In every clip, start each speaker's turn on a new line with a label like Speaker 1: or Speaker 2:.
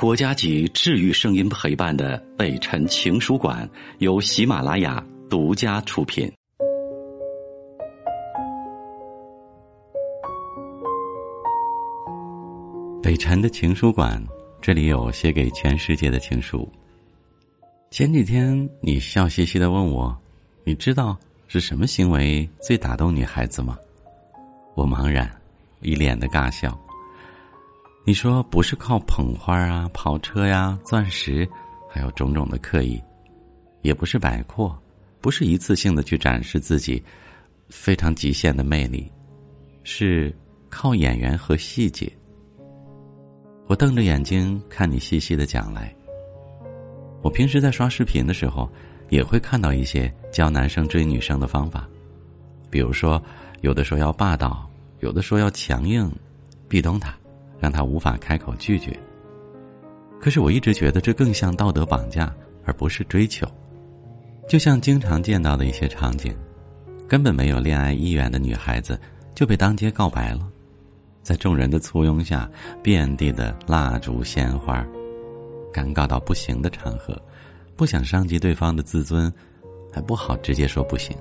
Speaker 1: 国家级治愈声音陪伴的北辰情书馆由喜马拉雅独家出品。
Speaker 2: 北辰的情书馆，这里有写给全世界的情书。前几天你笑嘻嘻的问我，你知道是什么行为最打动女孩子吗？我茫然，一脸的尬笑。你说不是靠捧花啊、跑车呀、钻石，还有种种的刻意，也不是摆阔，不是一次性的去展示自己非常极限的魅力，是靠演员和细节。我瞪着眼睛看你细细的讲来。我平时在刷视频的时候，也会看到一些教男生追女生的方法，比如说，有的说要霸道，有的说要强硬，壁咚他。让他无法开口拒绝。可是我一直觉得这更像道德绑架，而不是追求。就像经常见到的一些场景，根本没有恋爱意愿的女孩子就被当街告白了，在众人的簇拥下，遍地的蜡烛鲜花，尴尬到不行的场合，不想伤及对方的自尊，还不好直接说不行。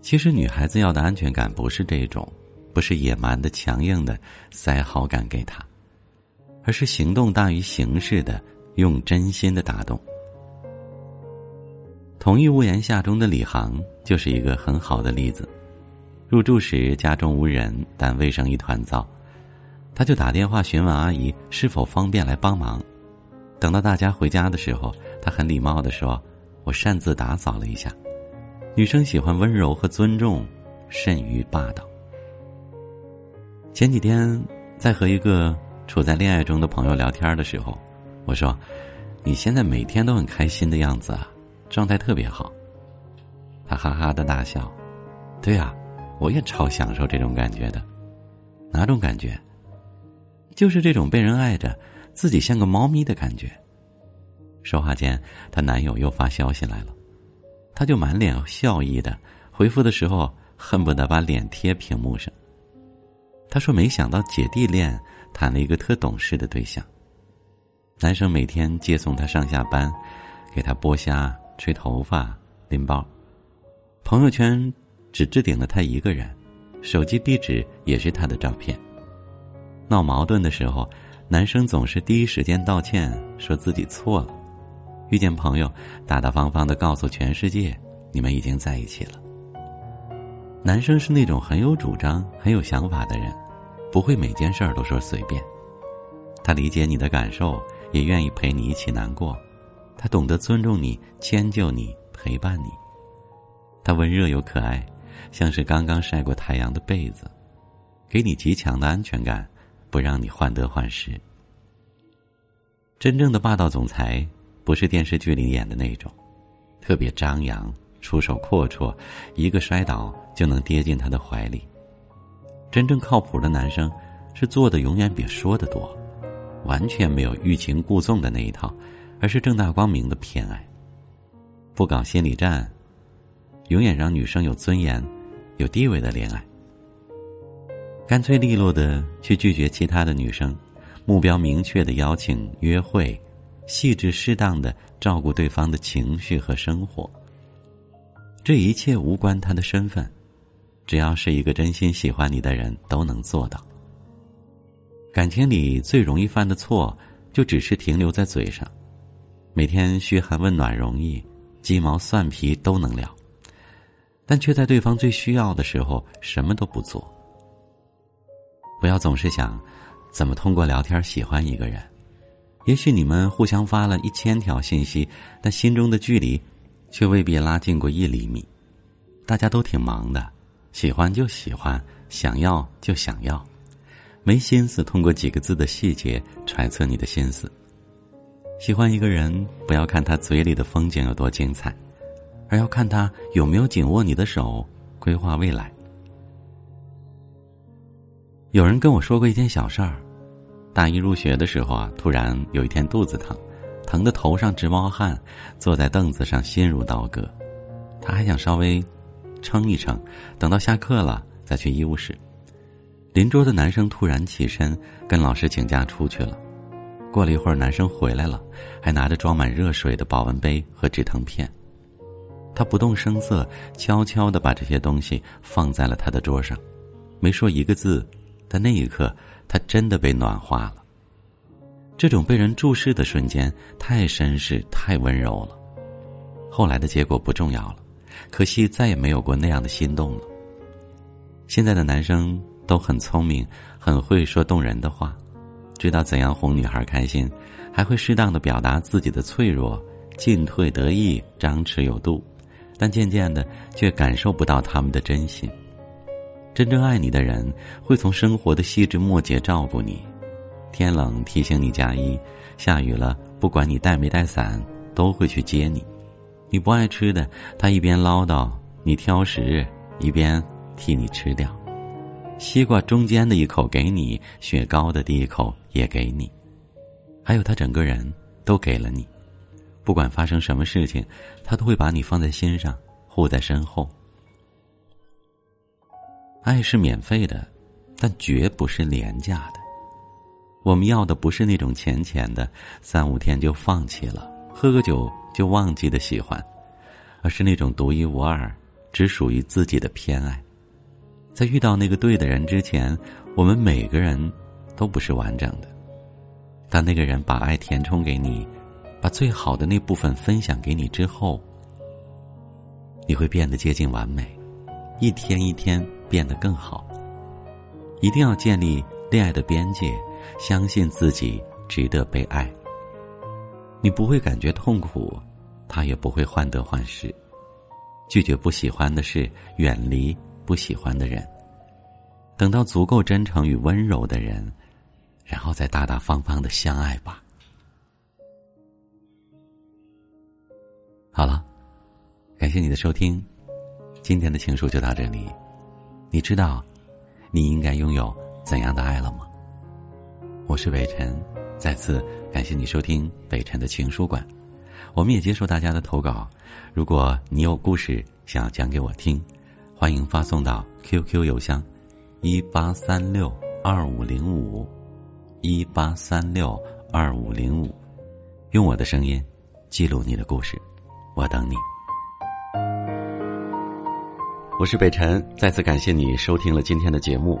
Speaker 2: 其实女孩子要的安全感不是这种。不是野蛮的、强硬的塞好感给他，而是行动大于形式的用真心的打动。同一屋檐下中的李航就是一个很好的例子。入住时家中无人，但卫生一团糟，他就打电话询问阿姨是否方便来帮忙。等到大家回家的时候，他很礼貌的说：“我擅自打扫了一下。”女生喜欢温柔和尊重，甚于霸道。前几天在和一个处在恋爱中的朋友聊天的时候，我说：“你现在每天都很开心的样子啊，状态特别好。”他哈哈的大笑：“对啊，我也超享受这种感觉的。哪种感觉？就是这种被人爱着，自己像个猫咪的感觉。”说话间，她男友又发消息来了，她就满脸笑意的回复的时候，恨不得把脸贴屏幕上。他说：“没想到姐弟恋谈了一个特懂事的对象。男生每天接送她上下班，给她剥虾、吹头发、拎包。朋友圈只置顶了他一个人，手机壁纸也是他的照片。闹矛盾的时候，男生总是第一时间道歉，说自己错了。遇见朋友，大大方方的告诉全世界，你们已经在一起了。男生是那种很有主张、很有想法的人。”不会每件事儿都说随便，他理解你的感受，也愿意陪你一起难过，他懂得尊重你、迁就你、陪伴你。他温热又可爱，像是刚刚晒过太阳的被子，给你极强的安全感，不让你患得患失。真正的霸道总裁，不是电视剧里演的那种，特别张扬、出手阔绰，一个摔倒就能跌进他的怀里。真正靠谱的男生，是做的永远比说的多，完全没有欲擒故纵的那一套，而是正大光明的偏爱。不搞心理战，永远让女生有尊严、有地位的恋爱。干脆利落的去拒绝其他的女生，目标明确的邀请约会，细致适当的照顾对方的情绪和生活。这一切无关他的身份。只要是一个真心喜欢你的人，都能做到。感情里最容易犯的错，就只是停留在嘴上，每天嘘寒问暖容易，鸡毛蒜皮都能聊，但却在对方最需要的时候什么都不做。不要总是想怎么通过聊天喜欢一个人，也许你们互相发了一千条信息，但心中的距离却未必拉近过一厘米。大家都挺忙的。喜欢就喜欢，想要就想要，没心思通过几个字的细节揣测你的心思。喜欢一个人，不要看他嘴里的风景有多精彩，而要看他有没有紧握你的手，规划未来。有人跟我说过一件小事儿：大一入学的时候啊，突然有一天肚子疼，疼得头上直冒汗，坐在凳子上心如刀割。他还想稍微。撑一撑，等到下课了再去医务室。邻桌的男生突然起身，跟老师请假出去了。过了一会儿，男生回来了，还拿着装满热水的保温杯和止疼片。他不动声色，悄悄的把这些东西放在了他的桌上，没说一个字。但那一刻，他真的被暖化了。这种被人注视的瞬间，太绅士，太温柔了。后来的结果不重要了，可惜再也没有过那样的心动了。现在的男生都很聪明，很会说动人的话。知道怎样哄女孩开心，还会适当的表达自己的脆弱，进退得意，张弛有度，但渐渐的却感受不到他们的真心。真正爱你的人，会从生活的细枝末节照顾你，天冷提醒你加衣，下雨了不管你带没带伞，都会去接你。你不爱吃的，他一边唠叨你挑食，一边替你吃掉。西瓜中间的一口给你，雪糕的第一口也给你，还有他整个人都给了你。不管发生什么事情，他都会把你放在心上，护在身后。爱是免费的，但绝不是廉价的。我们要的不是那种浅浅的、三五天就放弃了、喝个酒就忘记的喜欢，而是那种独一无二、只属于自己的偏爱。在遇到那个对的人之前，我们每个人都不是完整的。当那个人把爱填充给你，把最好的那部分分享给你之后，你会变得接近完美，一天一天变得更好。一定要建立恋爱的边界，相信自己值得被爱。你不会感觉痛苦，他也不会患得患失。拒绝不喜欢的事，远离。不喜欢的人，等到足够真诚与温柔的人，然后再大大方方的相爱吧。好了，感谢你的收听，今天的情书就到这里。你知道你应该拥有怎样的爱了吗？我是北辰，再次感谢你收听北辰的情书馆。我们也接受大家的投稿，如果你有故事想要讲给我听。欢迎发送到 QQ 邮箱，一八三六二五零五，一八三六二五零五，用我的声音记录你的故事，我等你。我是北辰，再次感谢你收听了今天的节目，